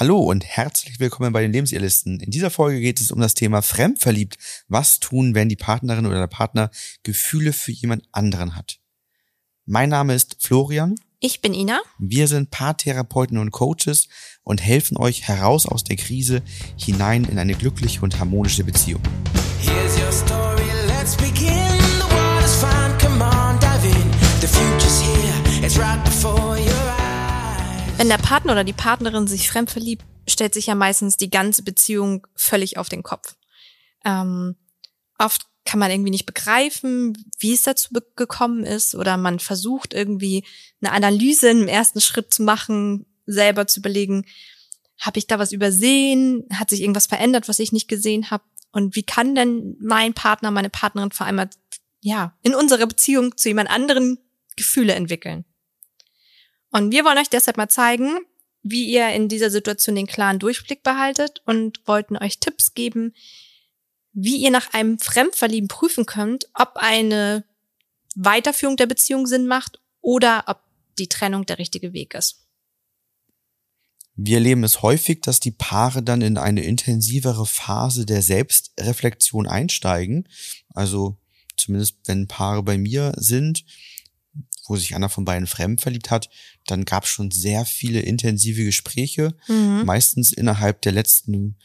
Hallo und herzlich willkommen bei den Lebensirrlisten. In dieser Folge geht es um das Thema Fremdverliebt. Was tun, wenn die Partnerin oder der Partner Gefühle für jemand anderen hat? Mein Name ist Florian. Ich bin Ina. Wir sind Paartherapeuten und Coaches und helfen euch heraus aus der Krise hinein in eine glückliche und harmonische Beziehung. Here's your story, let's begin. The world is fine, come on, dive in. The future's here, it's right before. Wenn der Partner oder die Partnerin sich fremd verliebt, stellt sich ja meistens die ganze Beziehung völlig auf den Kopf. Ähm, oft kann man irgendwie nicht begreifen, wie es dazu gekommen ist oder man versucht irgendwie eine Analyse im ersten Schritt zu machen, selber zu überlegen, habe ich da was übersehen, hat sich irgendwas verändert, was ich nicht gesehen habe und wie kann denn mein Partner, meine Partnerin vor allem ja, in unserer Beziehung zu jemand anderen Gefühle entwickeln. Und wir wollen euch deshalb mal zeigen, wie ihr in dieser Situation den klaren Durchblick behaltet und wollten euch Tipps geben, wie ihr nach einem Fremdverlieben prüfen könnt, ob eine Weiterführung der Beziehung Sinn macht oder ob die Trennung der richtige Weg ist. Wir erleben es häufig, dass die Paare dann in eine intensivere Phase der Selbstreflexion einsteigen. Also zumindest wenn Paare bei mir sind, wo sich einer von beiden fremd verliebt hat, dann gab es schon sehr viele intensive Gespräche, mhm. meistens innerhalb der letzten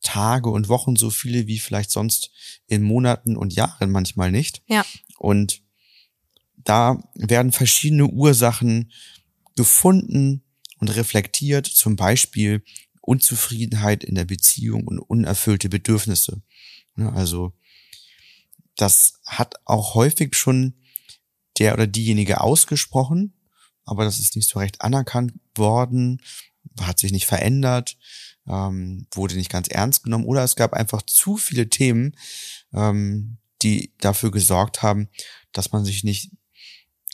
Tage und Wochen so viele wie vielleicht sonst in Monaten und Jahren manchmal nicht. Ja. Und da werden verschiedene Ursachen gefunden und reflektiert, zum Beispiel Unzufriedenheit in der Beziehung und unerfüllte Bedürfnisse. Also das hat auch häufig schon der oder diejenige ausgesprochen, aber das ist nicht so recht anerkannt worden, hat sich nicht verändert ähm, wurde nicht ganz ernst genommen oder es gab einfach zu viele Themen, ähm, die dafür gesorgt haben, dass man sich nicht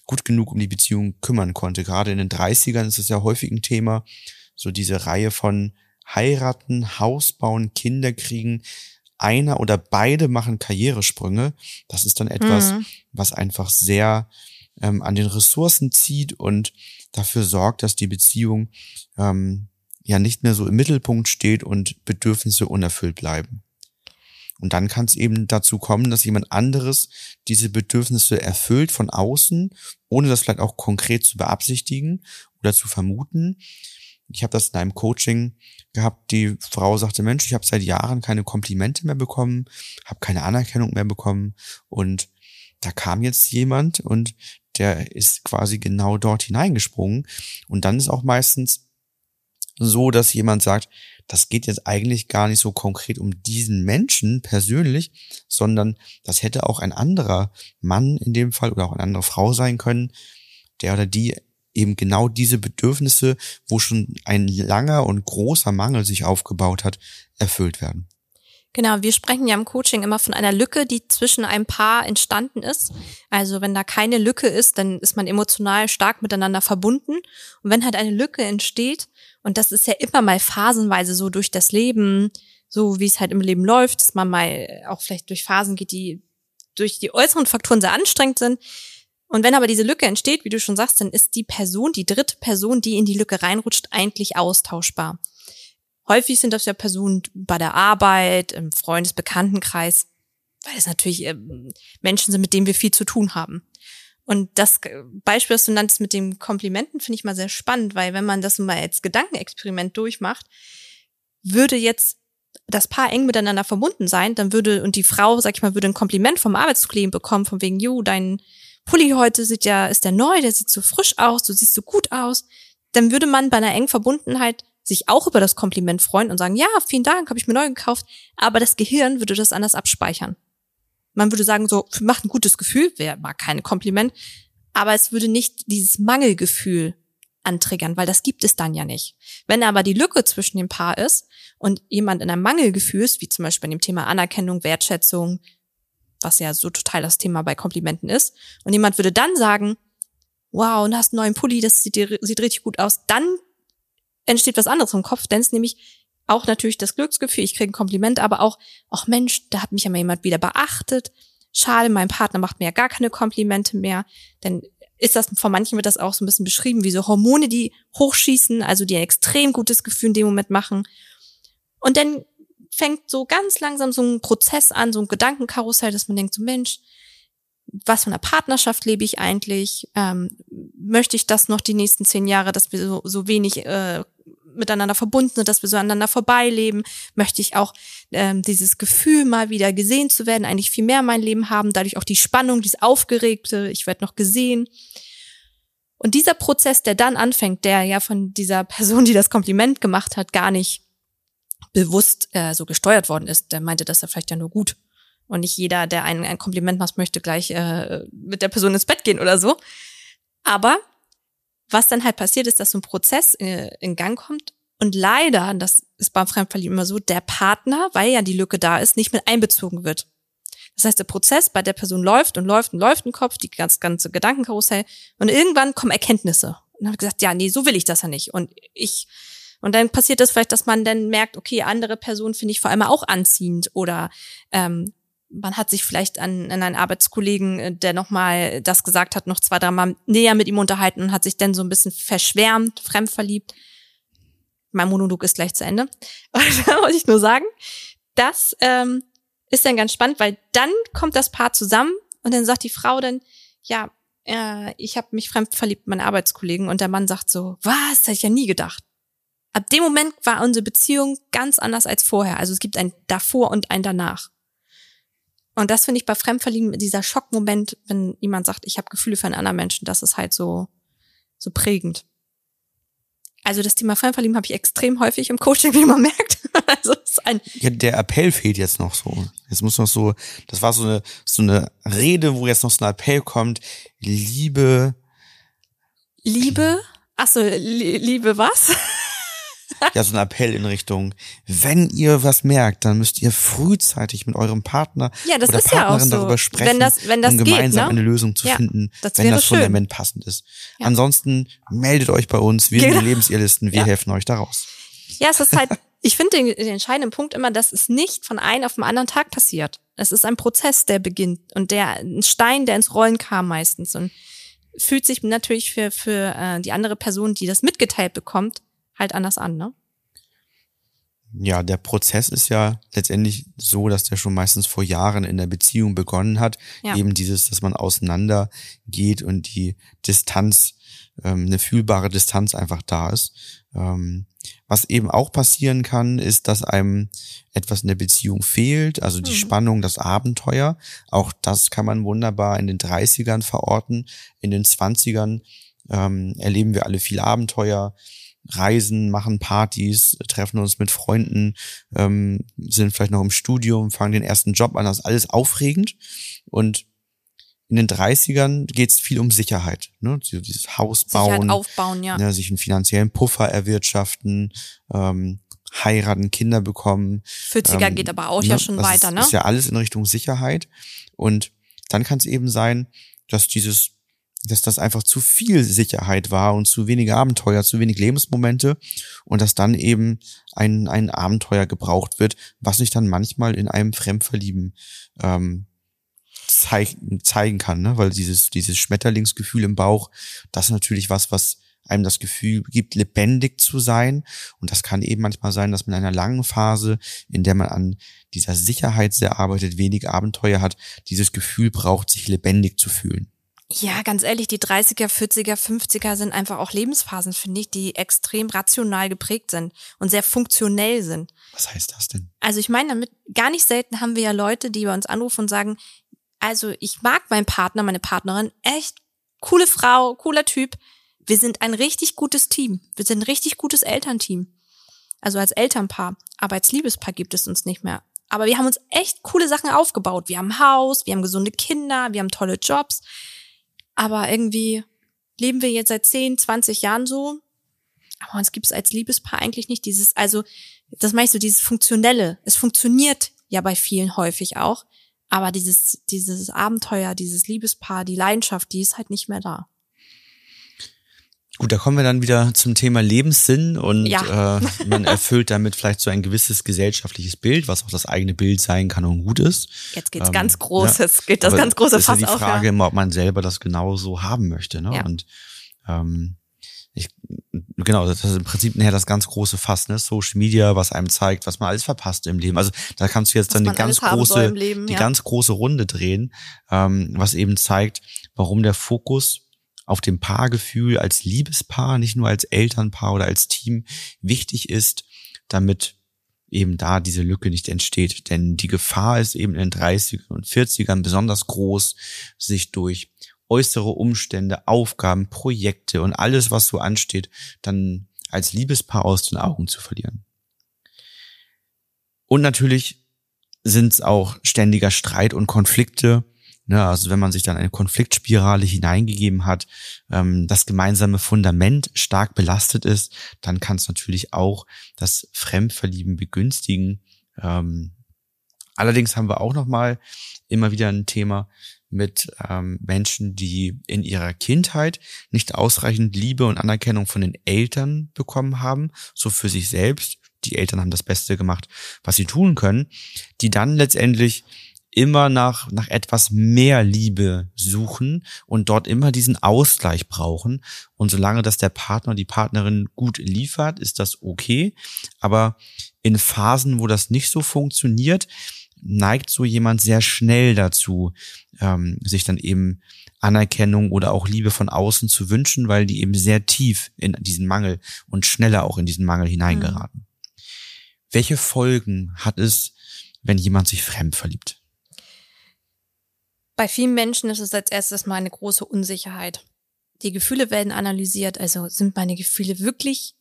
gut genug um die Beziehung kümmern konnte. Gerade in den 30ern ist es ja häufig ein Thema, so diese Reihe von heiraten, Haus bauen, Kinder kriegen, einer oder beide machen Karrieresprünge. Das ist dann etwas, mhm. was einfach sehr ähm, an den Ressourcen zieht und dafür sorgt, dass die Beziehung ähm, ja nicht mehr so im Mittelpunkt steht und Bedürfnisse unerfüllt bleiben. Und dann kann es eben dazu kommen, dass jemand anderes diese Bedürfnisse erfüllt von außen, ohne das vielleicht auch konkret zu beabsichtigen oder zu vermuten. Ich habe das in einem Coaching gehabt, die Frau sagte, Mensch, ich habe seit Jahren keine Komplimente mehr bekommen, habe keine Anerkennung mehr bekommen und da kam jetzt jemand und der ist quasi genau dort hineingesprungen. Und dann ist auch meistens so, dass jemand sagt, das geht jetzt eigentlich gar nicht so konkret um diesen Menschen persönlich, sondern das hätte auch ein anderer Mann in dem Fall oder auch eine andere Frau sein können, der oder die eben genau diese Bedürfnisse, wo schon ein langer und großer Mangel sich aufgebaut hat, erfüllt werden. Genau, wir sprechen ja im Coaching immer von einer Lücke, die zwischen einem Paar entstanden ist. Also wenn da keine Lücke ist, dann ist man emotional stark miteinander verbunden. Und wenn halt eine Lücke entsteht, und das ist ja immer mal phasenweise so durch das Leben, so wie es halt im Leben läuft, dass man mal auch vielleicht durch Phasen geht, die durch die äußeren Faktoren sehr anstrengend sind. Und wenn aber diese Lücke entsteht, wie du schon sagst, dann ist die Person, die dritte Person, die in die Lücke reinrutscht, eigentlich austauschbar. Häufig sind das ja Personen bei der Arbeit, im Freundesbekanntenkreis, weil es natürlich ähm, Menschen sind, mit denen wir viel zu tun haben. Und das Beispiel, das du nanntest mit den Komplimenten, finde ich mal sehr spannend, weil wenn man das mal als Gedankenexperiment durchmacht, würde jetzt das Paar eng miteinander verbunden sein, dann würde, und die Frau, sag ich mal, würde ein Kompliment vom Arbeitskollegen bekommen, von wegen, jo, dein Pulli heute sieht ja, ist der neu, der sieht so frisch aus, du siehst so gut aus, dann würde man bei einer engen Verbundenheit sich auch über das Kompliment freuen und sagen, ja, vielen Dank, habe ich mir neu gekauft, aber das Gehirn würde das anders abspeichern. Man würde sagen, so, macht ein gutes Gefühl, wäre mal kein Kompliment, aber es würde nicht dieses Mangelgefühl antriggern, weil das gibt es dann ja nicht. Wenn aber die Lücke zwischen dem Paar ist und jemand in einem Mangelgefühl ist, wie zum Beispiel in dem Thema Anerkennung, Wertschätzung, was ja so total das Thema bei Komplimenten ist, und jemand würde dann sagen, wow, und hast einen neuen Pulli, das sieht, sieht richtig gut aus, dann entsteht was anderes im Kopf, denn es nämlich auch natürlich das Glücksgefühl, ich kriege ein Kompliment, aber auch, ach Mensch, da hat mich ja mal jemand wieder beachtet. Schade, mein Partner macht mir ja gar keine Komplimente mehr. Denn ist das, von manchen wird das auch so ein bisschen beschrieben, wie so Hormone, die hochschießen, also die ein extrem gutes Gefühl in dem Moment machen. Und dann fängt so ganz langsam so ein Prozess an, so ein Gedankenkarussell, dass man denkt, so Mensch, was für eine Partnerschaft lebe ich eigentlich? Ähm, möchte ich das noch die nächsten zehn Jahre, dass wir so, so wenig äh, miteinander verbunden sind, dass wir so aneinander vorbeileben? Möchte ich auch ähm, dieses Gefühl, mal wieder gesehen zu werden, eigentlich viel mehr in meinem Leben haben, dadurch auch die Spannung, dieses Aufgeregte, ich werde noch gesehen. Und dieser Prozess, der dann anfängt, der ja von dieser Person, die das Kompliment gemacht hat, gar nicht bewusst äh, so gesteuert worden ist, der meinte das ja vielleicht ja nur gut. Und nicht jeder, der einen ein Kompliment macht, möchte gleich äh, mit der Person ins Bett gehen oder so. Aber was dann halt passiert, ist, dass so ein Prozess in, in Gang kommt und leider, das ist beim Fremdverlieben immer so, der Partner, weil ja die Lücke da ist, nicht mit einbezogen wird. Das heißt, der Prozess bei der Person läuft und läuft und läuft im Kopf, die ganze, ganze Gedankenkarussell und irgendwann kommen Erkenntnisse. Und dann gesagt, ja, nee, so will ich das ja nicht. Und ich und dann passiert das vielleicht, dass man dann merkt, okay, andere Personen finde ich vor allem auch anziehend oder ähm, man hat sich vielleicht an, an einen Arbeitskollegen, äh, der nochmal das gesagt hat, noch zwei, drei Mal näher mit ihm unterhalten und hat sich dann so ein bisschen verschwärmt, fremdverliebt. Mein Monolog ist gleich zu Ende. Da wollte ich nur sagen, das ähm, ist dann ganz spannend, weil dann kommt das Paar zusammen und dann sagt die Frau dann, ja, äh, ich habe mich fremdverliebt, mein Arbeitskollegen. Und der Mann sagt so, was, hätte ich ja nie gedacht. Ab dem Moment war unsere Beziehung ganz anders als vorher. Also es gibt ein davor und ein danach. Und das finde ich bei Fremdverlieben, dieser Schockmoment, wenn jemand sagt, ich habe Gefühle für einen anderen Menschen, das ist halt so, so prägend. Also das Thema Fremdverlieben habe ich extrem häufig im Coaching, wie man merkt. Also ist ein ja, der Appell fehlt jetzt noch so. Jetzt muss noch so, das war so eine, so eine Rede, wo jetzt noch so ein Appell kommt. Liebe. Liebe? Ach so, Liebe was? Ja so ein Appell in Richtung, wenn ihr was merkt, dann müsst ihr frühzeitig mit eurem Partner ja, das oder ist Partnerin ja auch so. darüber sprechen, wenn das, wenn das um gemeinsam geht, ne? eine Lösung zu Ja, finden, das wenn das schön. Fundament passend ist. Ja. Ansonsten meldet euch bei uns, wir sind Genau. die Lebensirrlisten, wir Ja. helfen euch daraus. Ja, es ist halt, ich finde den, den entscheidenden Punkt immer, dass es nicht von einem auf den anderen Tag passiert. Es ist ein Prozess, der beginnt und der, ein Stein, der ins Rollen kam meistens und fühlt sich natürlich für, für äh, die andere Person, die das mitgeteilt bekommt, halt anders an, ne? Ja, der Prozess ist ja letztendlich so, dass der schon meistens vor Jahren in der Beziehung begonnen hat. Ja. Eben dieses, dass man auseinander geht und die Distanz, ähm, eine fühlbare Distanz einfach da ist. Ähm, was eben auch passieren kann, ist, dass einem etwas in der Beziehung fehlt, also die Mhm. Spannung, das Abenteuer. Auch das kann man wunderbar in den 30ern verorten. In den 20ern ähm, erleben wir alle viel Abenteuer, reisen, machen Partys, treffen uns mit Freunden, ähm, sind vielleicht noch im Studium, fangen den ersten Job an, das ist alles aufregend. Und in den 30ern geht es viel um Sicherheit. Ne? Dieses Haus Sicherheit bauen, aufbauen, ja. ne, sich einen finanziellen Puffer erwirtschaften, ähm, heiraten, Kinder bekommen. 40er Ähm, geht aber auch ja ne, schon das weiter, ist, ne? Ist ja alles in Richtung Sicherheit. Und dann kann es eben sein, dass dieses, dass das einfach zu viel Sicherheit war und zu wenige Abenteuer, zu wenig Lebensmomente und dass dann eben ein, ein Abenteuer gebraucht wird, was sich dann manchmal in einem Fremdverlieben ähm, zeigen, zeigen kann, ne? weil dieses, dieses Schmetterlingsgefühl im Bauch, das ist natürlich was, was einem das Gefühl gibt, lebendig zu sein. Und das kann eben manchmal sein, dass man in einer langen Phase, in der man an dieser Sicherheit sehr arbeitet, wenig Abenteuer hat, dieses Gefühl braucht, sich lebendig zu fühlen. Ja, ganz ehrlich, die 30er, 40er, 50er sind einfach auch Lebensphasen, finde ich, die extrem rational geprägt sind und sehr funktionell sind. Was heißt das denn? Also ich meine damit, gar nicht selten haben wir ja Leute, die bei uns anrufen und sagen, also ich mag meinen Partner, meine Partnerin, echt coole Frau, cooler Typ. Wir sind ein richtig gutes Team. Wir sind ein richtig gutes Elternteam. Also als Elternpaar. Aber als Liebespaar gibt es uns nicht mehr. Aber wir haben uns echt coole Sachen aufgebaut. Wir haben Haus, wir haben gesunde Kinder, wir haben tolle Jobs. Aber irgendwie leben wir jetzt seit 10, 20 Jahren so. Aber uns gibt es als Liebespaar eigentlich nicht dieses, also das meine ich so, dieses Funktionelle. Es funktioniert ja bei vielen häufig auch. Aber dieses, dieses Abenteuer, dieses Liebespaar, die Leidenschaft, die ist halt nicht mehr da. Gut, da kommen wir dann wieder zum Thema Lebenssinn und ja. äh, man erfüllt damit vielleicht so ein gewisses gesellschaftliches Bild, was auch das eigene Bild sein kann und gut ist. Jetzt geht's ähm, ganz großes, ja, geht das ganz große Fass auf. ist ja die Frage auf, ja. immer, ob man selber das genauso haben möchte. Ne? Ja. Und ähm, ich, genau, das ist im Prinzip nachher das ganz große Fass, ne? Social Media, was einem zeigt, was man alles verpasst im Leben. Also da kannst du jetzt was dann die ganz große, Leben, die ganz große Runde drehen, ähm, was eben zeigt, warum der Fokus auf dem Paargefühl als Liebespaar, nicht nur als Elternpaar oder als Team wichtig ist, damit eben da diese Lücke nicht entsteht. Denn die Gefahr ist eben in den 30ern und 40ern besonders groß, sich durch äußere Umstände, Aufgaben, Projekte und alles, was so ansteht, dann als Liebespaar aus den Augen zu verlieren. Und natürlich sind es auch ständiger Streit und Konflikte, Ne, also wenn man sich dann eine Konfliktspirale hineingegeben hat, ähm, das gemeinsame Fundament stark belastet ist, dann kann es natürlich auch das Fremdverlieben begünstigen. Ähm, allerdings haben wir auch noch mal immer wieder ein Thema mit ähm, Menschen, die in ihrer Kindheit nicht ausreichend Liebe und Anerkennung von den Eltern bekommen haben, so für sich selbst. Die Eltern haben das Beste gemacht, was sie tun können, die dann letztendlich immer nach, nach etwas mehr Liebe suchen und dort immer diesen Ausgleich brauchen. Und solange das der Partner, die Partnerin gut liefert, ist das okay. Aber in Phasen, wo das nicht so funktioniert, neigt so jemand sehr schnell dazu, ähm, sich dann eben Anerkennung oder auch Liebe von außen zu wünschen, weil die eben sehr tief in diesen Mangel und schneller auch in diesen Mangel hineingeraten. Mhm. Welche Folgen hat es, wenn jemand sich fremd verliebt? Bei vielen Menschen ist es als erstes mal eine große Unsicherheit. Die Gefühle werden analysiert, also sind meine Gefühle wirklich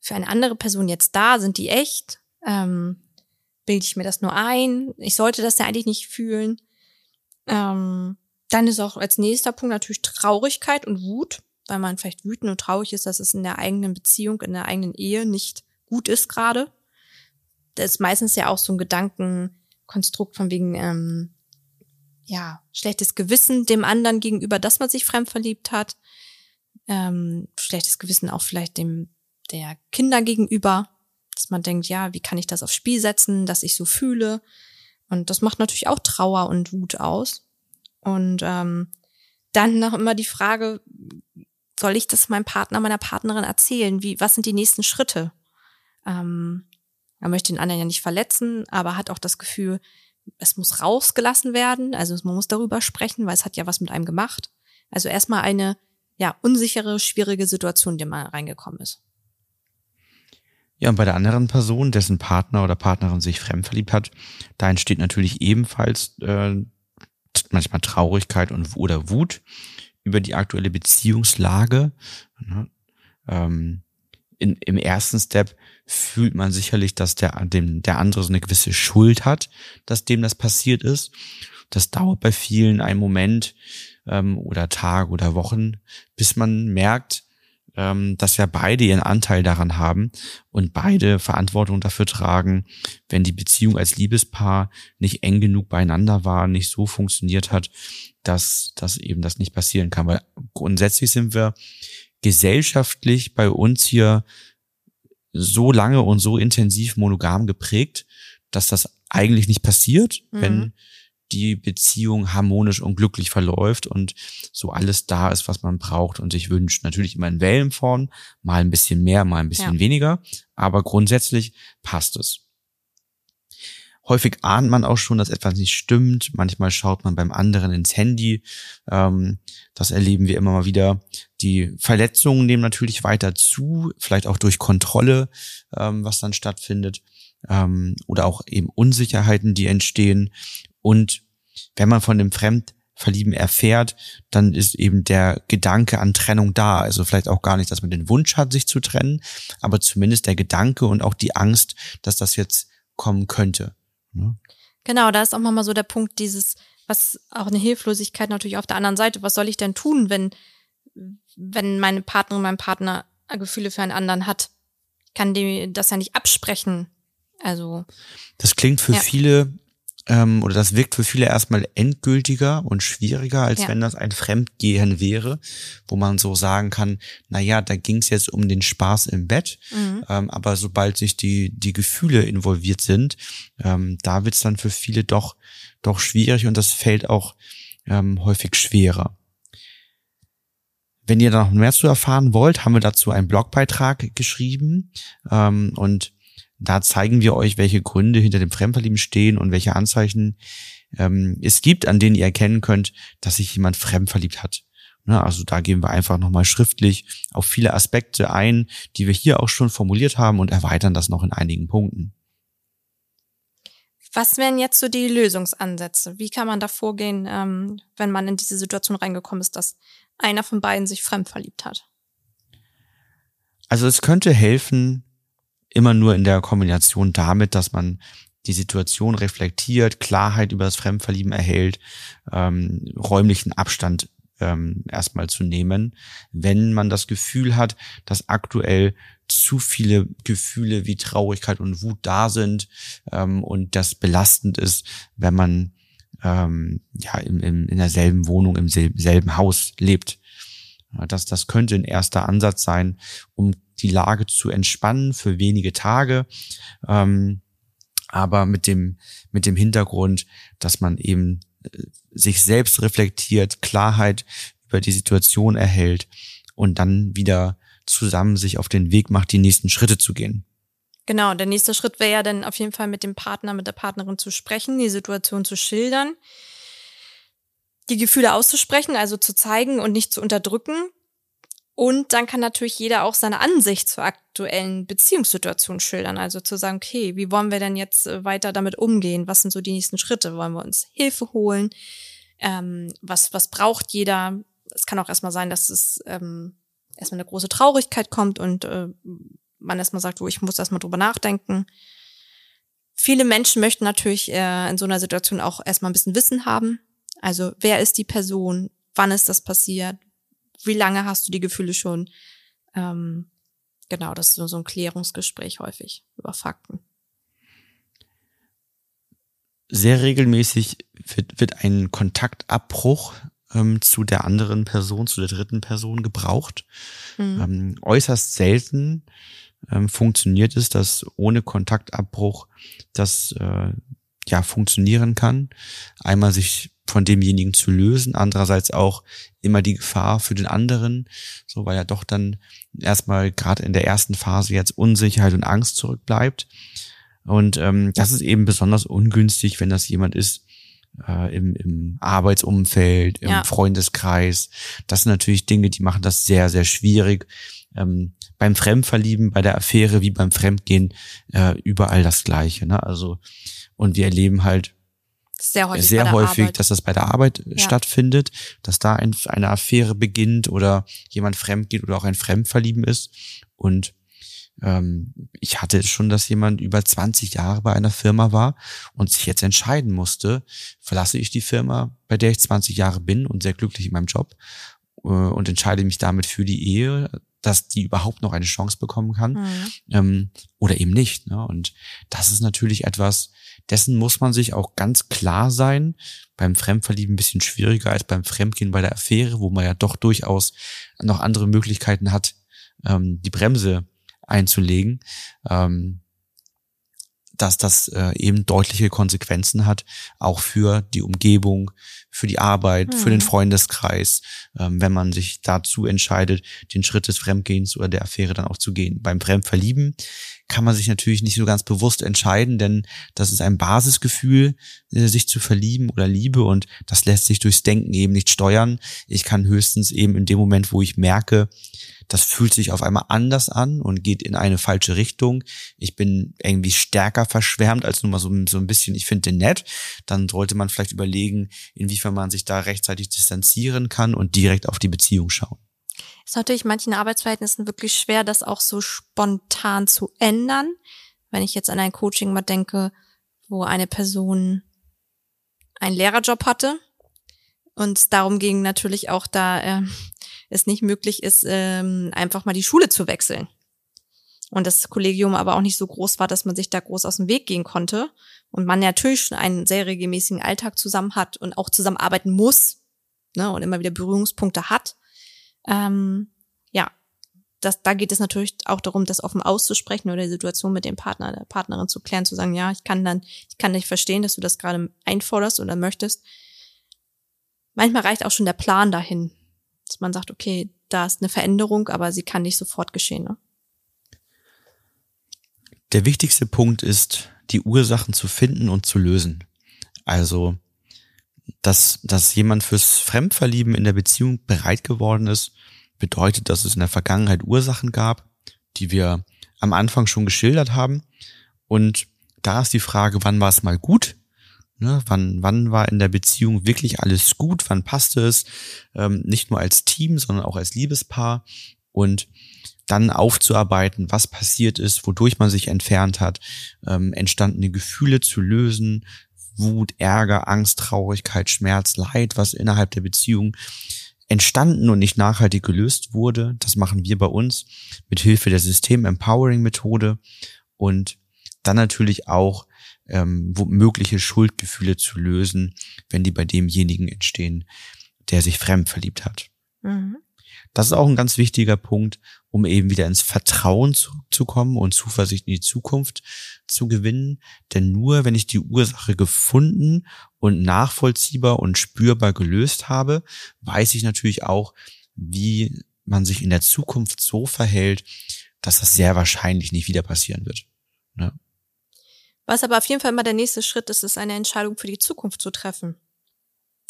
für eine andere Person jetzt da? Sind die echt? Ähm, bilde ich mir das nur ein? Ich sollte das ja eigentlich nicht fühlen. Ähm, dann ist auch als nächster Punkt natürlich Traurigkeit und Wut, weil man vielleicht wütend und traurig ist, dass es in der eigenen Beziehung, in der eigenen Ehe nicht gut ist gerade. Das ist meistens ja auch so ein Gedankenkonstrukt von wegen, ähm, ja, schlechtes Gewissen dem anderen gegenüber, dass man sich fremd verliebt hat. Ähm, schlechtes Gewissen auch vielleicht dem der Kinder gegenüber, dass man denkt, ja, wie kann ich das aufs Spiel setzen, dass ich so fühle. Und das macht natürlich auch Trauer und Wut aus. Und ähm, dann noch immer die Frage, soll ich das meinem Partner, meiner Partnerin erzählen? Wie, was sind die nächsten Schritte? Ähm, er möchte den anderen ja nicht verletzen, aber hat auch das Gefühl, es muss rausgelassen werden, also man muss darüber sprechen, weil es hat ja was mit einem gemacht. Also erstmal eine ja unsichere, schwierige Situation, in die man reingekommen ist. Ja, und bei der anderen Person, dessen Partner oder Partnerin sich fremd verliebt hat, da entsteht natürlich ebenfalls äh, manchmal Traurigkeit und oder Wut über die aktuelle Beziehungslage. Ne? Ähm, in, Im ersten Step fühlt man sicherlich, dass der, dem, der andere so eine gewisse Schuld hat, dass dem das passiert ist. Das dauert bei vielen einen Moment ähm, oder Tag oder Wochen, bis man merkt, ähm, dass ja beide ihren Anteil daran haben und beide Verantwortung dafür tragen, wenn die Beziehung als Liebespaar nicht eng genug beieinander war, nicht so funktioniert hat, dass, dass eben das nicht passieren kann. Weil grundsätzlich sind wir gesellschaftlich bei uns hier so lange und so intensiv monogam geprägt, dass das eigentlich nicht passiert, mhm. wenn die Beziehung harmonisch und glücklich verläuft und so alles da ist, was man braucht und sich wünscht. Natürlich immer in Wellenform, mal ein bisschen mehr, mal ein bisschen ja. weniger, aber grundsätzlich passt es. Häufig ahnt man auch schon, dass etwas nicht stimmt. Manchmal schaut man beim anderen ins Handy. Ähm, das erleben wir immer mal wieder. Die Verletzungen nehmen natürlich weiter zu, vielleicht auch durch Kontrolle, ähm, was dann stattfindet. Ähm, oder auch eben Unsicherheiten, die entstehen. Und wenn man von dem Fremdverlieben erfährt, dann ist eben der Gedanke an Trennung da. Also vielleicht auch gar nicht, dass man den Wunsch hat, sich zu trennen, aber zumindest der Gedanke und auch die Angst, dass das jetzt kommen könnte. Ne? Genau, da ist auch mal so der Punkt, dieses, was auch eine Hilflosigkeit natürlich auf der anderen Seite. Was soll ich denn tun, wenn, wenn meine Partnerin, mein Partner Gefühle für einen anderen hat? Kann dem das ja nicht absprechen. Also. Das klingt für ja. viele ähm, oder das wirkt für viele erstmal endgültiger und schwieriger, als Ja. wenn das ein Fremdgehen wäre, wo man so sagen kann, na ja, da ging es jetzt um den Spaß im Bett, Mhm. ähm, aber sobald sich die, die Gefühle involviert sind, ähm, da wird es dann für viele doch, doch schwierig und das fällt auch ähm, häufig schwerer. Wenn ihr da noch mehr zu erfahren wollt, haben wir dazu einen Blogbeitrag geschrieben ähm, und da zeigen wir euch, welche Gründe hinter dem Fremdverlieben stehen und welche Anzeichen ähm, es gibt, an denen ihr erkennen könnt, dass sich jemand fremdverliebt hat. Ne, also da gehen wir einfach nochmal schriftlich auf viele Aspekte ein, die wir hier auch schon formuliert haben und erweitern das noch in einigen Punkten. Was wären jetzt so die Lösungsansätze? Wie kann man da vorgehen, ähm, wenn man in diese Situation reingekommen ist, dass einer von beiden sich fremd verliebt hat? Also es könnte helfen, immer nur in der Kombination damit, dass man die Situation reflektiert, Klarheit über das Fremdverlieben erhält, ähm, räumlichen Abstand ähm, erstmal zu nehmen, wenn man das Gefühl hat, dass aktuell zu viele Gefühle wie Traurigkeit und Wut da sind ähm, und das belastend ist, wenn man ähm, ja im, im, in derselben Wohnung, im selben, Haus lebt. Das, das könnte ein erster Ansatz sein, um die Lage zu entspannen für wenige Tage, ähm, aber mit dem, mit dem Hintergrund, dass man eben äh, sich selbst reflektiert, Klarheit über die Situation erhält und dann wieder zusammen sich auf den Weg macht, die nächsten Schritte zu gehen. Genau, der nächste Schritt wäre ja dann auf jeden Fall mit dem Partner, mit der Partnerin zu sprechen, die Situation zu schildern, die Gefühle auszusprechen, also zu zeigen und nicht zu unterdrücken. Und dann kann natürlich jeder auch seine Ansicht zur aktuellen Beziehungssituation schildern. Also zu sagen, okay, wie wollen wir denn jetzt äh, weiter damit umgehen? Was sind so die nächsten Schritte? Wollen wir uns Hilfe holen? Ähm, was, was braucht jeder? Es kann auch erstmal sein, dass es ähm, erstmal eine große Traurigkeit kommt und äh, man erstmal sagt, oh, ich muss erstmal drüber nachdenken. Viele Menschen möchten natürlich äh, in so einer Situation auch erstmal ein bisschen Wissen haben. Also wer ist die Person? Wann ist das passiert? Wie lange hast du die Gefühle schon? Ähm, genau, das ist so, so ein Klärungsgespräch häufig über Fakten. Sehr regelmäßig wird, wird ein Kontaktabbruch ähm, zu der anderen Person, zu der dritten Person gebraucht. Mhm. Ähm, äußerst selten ähm, funktioniert es, dass ohne Kontaktabbruch das äh, ja funktionieren kann. Einmal sich von demjenigen zu lösen, andererseits auch immer die Gefahr für den anderen, so weil er doch dann erstmal gerade in der ersten Phase jetzt Unsicherheit und Angst zurückbleibt. Und ähm, das ist eben besonders ungünstig, wenn das jemand ist, äh, im, im Arbeitsumfeld, im Ja. Freundeskreis. Das sind natürlich Dinge, die machen das sehr, sehr schwierig. Ähm, beim Fremdverlieben, bei der Affäre wie beim Fremdgehen äh, überall das Gleiche. Ne? Also und wir erleben halt Sehr häufig. sehr häufig, Arbeit. dass das bei der Arbeit Ja. stattfindet, dass da ein, eine Affäre beginnt oder jemand fremd geht oder auch ein Fremdverlieben ist. Und ähm, ich hatte schon, dass jemand über 20 Jahre bei einer Firma war und sich jetzt entscheiden musste, verlasse ich die Firma, bei der ich 20 Jahre bin und sehr glücklich in meinem Job äh, und entscheide mich damit für die Ehe, dass die überhaupt noch eine Chance bekommen kann Mhm. ähm, oder eben nicht. Ne? Und das ist natürlich etwas, dessen muss man sich auch ganz klar sein. Beim Fremdverlieben ein bisschen schwieriger als beim Fremdgehen bei der Affäre, wo man ja doch durchaus noch andere Möglichkeiten hat, ähm, die Bremse einzulegen. Ähm, dass das äh, eben deutliche Konsequenzen hat, auch für die Umgebung, für die Arbeit, für den Mhm. Freundeskreis, ähm, wenn man sich dazu entscheidet, den Schritt des Fremdgehens oder der Affäre dann auch zu gehen. Beim Fremdverlieben kann man sich natürlich nicht so ganz bewusst entscheiden, denn das ist ein Basisgefühl, äh, sich zu verlieben oder Liebe und das lässt sich durchs Denken eben nicht steuern. Ich kann höchstens eben in dem Moment, wo ich merke, das fühlt sich auf einmal anders an und geht in eine falsche Richtung. Ich bin irgendwie stärker verschwärmt als nur mal so, so ein bisschen, ich finde den nett. Dann sollte man vielleicht überlegen, inwiefern man sich da rechtzeitig distanzieren kann und direkt auf die Beziehung schauen. Ist natürlich manchen Arbeitsverhältnissen wirklich schwer, das auch so spontan zu ändern. Wenn ich jetzt an ein Coaching mal denke, wo eine Person einen Lehrerjob hatte und es darum ging natürlich auch da ähm, es nicht möglich ist, ähm, einfach mal die Schule zu wechseln. und das Kollegium aber auch nicht so groß war, dass man sich da groß aus dem Weg gehen konnte und man natürlich schon einen sehr regelmäßigen Alltag zusammen hat und auch zusammenarbeiten muss ne, und immer wieder Berührungspunkte hat, ähm, ja, das, da geht es natürlich auch darum, das offen auszusprechen oder die Situation mit dem Partner, der Partnerin zu klären, zu sagen, ja, ich kann dann, ich kann nicht verstehen, dass du das gerade einforderst oder möchtest. Manchmal reicht auch schon der Plan dahin, dass man sagt, okay, da ist eine Veränderung, aber sie kann nicht sofort geschehen. Ne? Der wichtigste Punkt ist, die Ursachen zu finden und zu lösen. Also, dass, dass jemand fürs Fremdverlieben in der Beziehung bereit geworden ist, bedeutet, dass es in der Vergangenheit Ursachen gab, die wir am Anfang schon geschildert haben. Und da ist die Frage, wann war es mal gut? Ne, wann, wann war in der Beziehung wirklich alles gut? Wann passte es? Ähm, nicht nur als Team, sondern auch als Liebespaar. Und dann aufzuarbeiten, was passiert ist, wodurch man sich entfernt hat, ähm, entstandene Gefühle zu lösen, Wut, Ärger, Angst, Traurigkeit, Schmerz, Leid, was innerhalb der Beziehung entstanden und nicht nachhaltig gelöst wurde. Das machen wir bei uns mit Hilfe der System Empowering Methode und dann natürlich auch ähm, mögliche Schuldgefühle zu lösen, wenn die bei demjenigen entstehen, der sich fremd verliebt hat. Mhm. Das ist auch ein ganz wichtiger Punkt, um eben wieder ins Vertrauen zurückzukommen und Zuversicht in die Zukunft zu gewinnen. Denn nur wenn ich die Ursache gefunden und nachvollziehbar und spürbar gelöst habe, weiß ich natürlich auch, wie man sich in der Zukunft so verhält, dass das sehr wahrscheinlich nicht wieder passieren wird. Ne? Was aber auf jeden Fall immer der nächste Schritt ist, ist eine Entscheidung für die Zukunft zu treffen.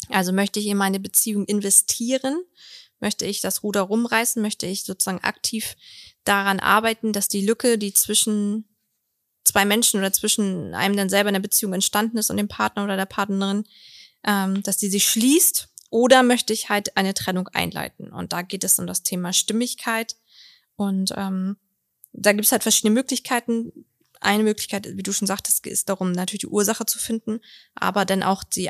Also möchte ich in meine Beziehung investieren Möchte ich das Ruder rumreißen? Möchte ich sozusagen aktiv daran arbeiten, dass die Lücke, die zwischen zwei Menschen oder zwischen einem dann selber in der Beziehung entstanden ist und dem Partner oder der Partnerin, ähm, dass die sich schließt? Oder möchte ich halt eine Trennung einleiten? Und da geht es um das Thema Stimmigkeit. Und ähm, da gibt es halt verschiedene Möglichkeiten. Eine Möglichkeit, wie du schon sagtest, ist darum, natürlich die Ursache zu finden, aber dann auch die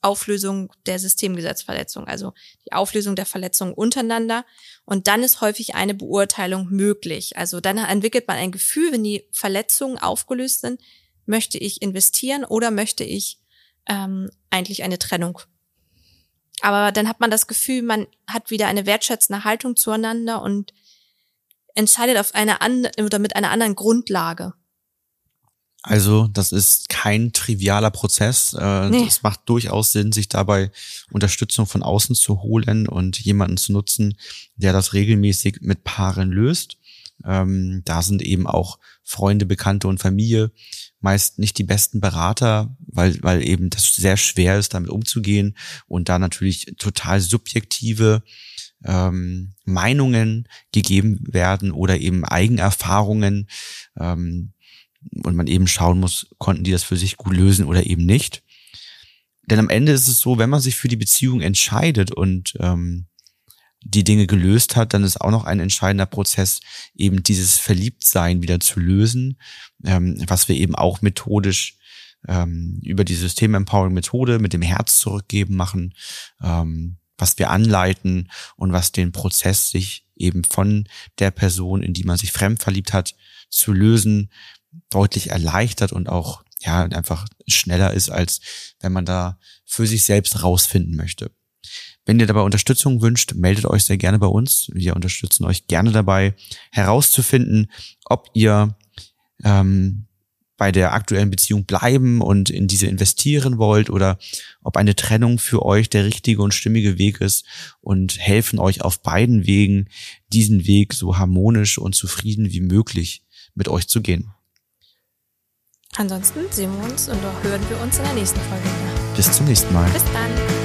Auflösung der Systemgesetzverletzung, also die Auflösung der Verletzungen untereinander. Und dann ist häufig eine Beurteilung möglich. Also dann entwickelt man ein Gefühl, wenn die Verletzungen aufgelöst sind, möchte ich investieren oder möchte ich ähm, eigentlich eine Trennung. Aber dann hat man das Gefühl, man hat wieder eine wertschätzende Haltung zueinander und entscheidet auf eine andere oder mit einer anderen Grundlage. Also das ist kein trivialer Prozess. Äh, nee. Es macht durchaus Sinn, sich dabei Unterstützung von außen zu holen und jemanden zu nutzen, der das regelmäßig mit Paaren löst. Ähm, da sind eben auch Freunde, Bekannte und Familie meist nicht die besten Berater, weil, weil eben das sehr schwer ist, damit umzugehen und da natürlich total subjektive ähm, Meinungen gegeben werden oder eben Eigenerfahrungen. Ähm, und man eben schauen muss, konnten die das für sich gut lösen oder eben nicht. Denn am Ende ist es so, wenn man sich für die Beziehung entscheidet und ähm, die Dinge gelöst hat, dann ist auch noch ein entscheidender Prozess, eben dieses Verliebtsein wieder zu lösen, ähm, was wir eben auch methodisch ähm, über die System-Empowering-Methode mit dem Herz zurückgeben machen, ähm, was wir anleiten und was den Prozess sich eben von der Person, in die man sich fremd verliebt hat, zu lösen, deutlich erleichtert und auch ja einfach schneller ist, als wenn man da für sich selbst rausfinden möchte. Wenn ihr dabei Unterstützung wünscht, meldet euch sehr gerne bei uns. Wir unterstützen euch gerne dabei, herauszufinden, ob ihr ähm, bei der aktuellen Beziehung bleiben und in diese investieren wollt oder ob eine Trennung für euch der richtige und stimmige Weg ist und helfen euch auf beiden Wegen, diesen Weg so harmonisch und zufrieden wie möglich mit euch zu gehen. Ansonsten sehen wir uns und hören wir uns in der nächsten Folge Bis zum nächsten Mal. Bis dann.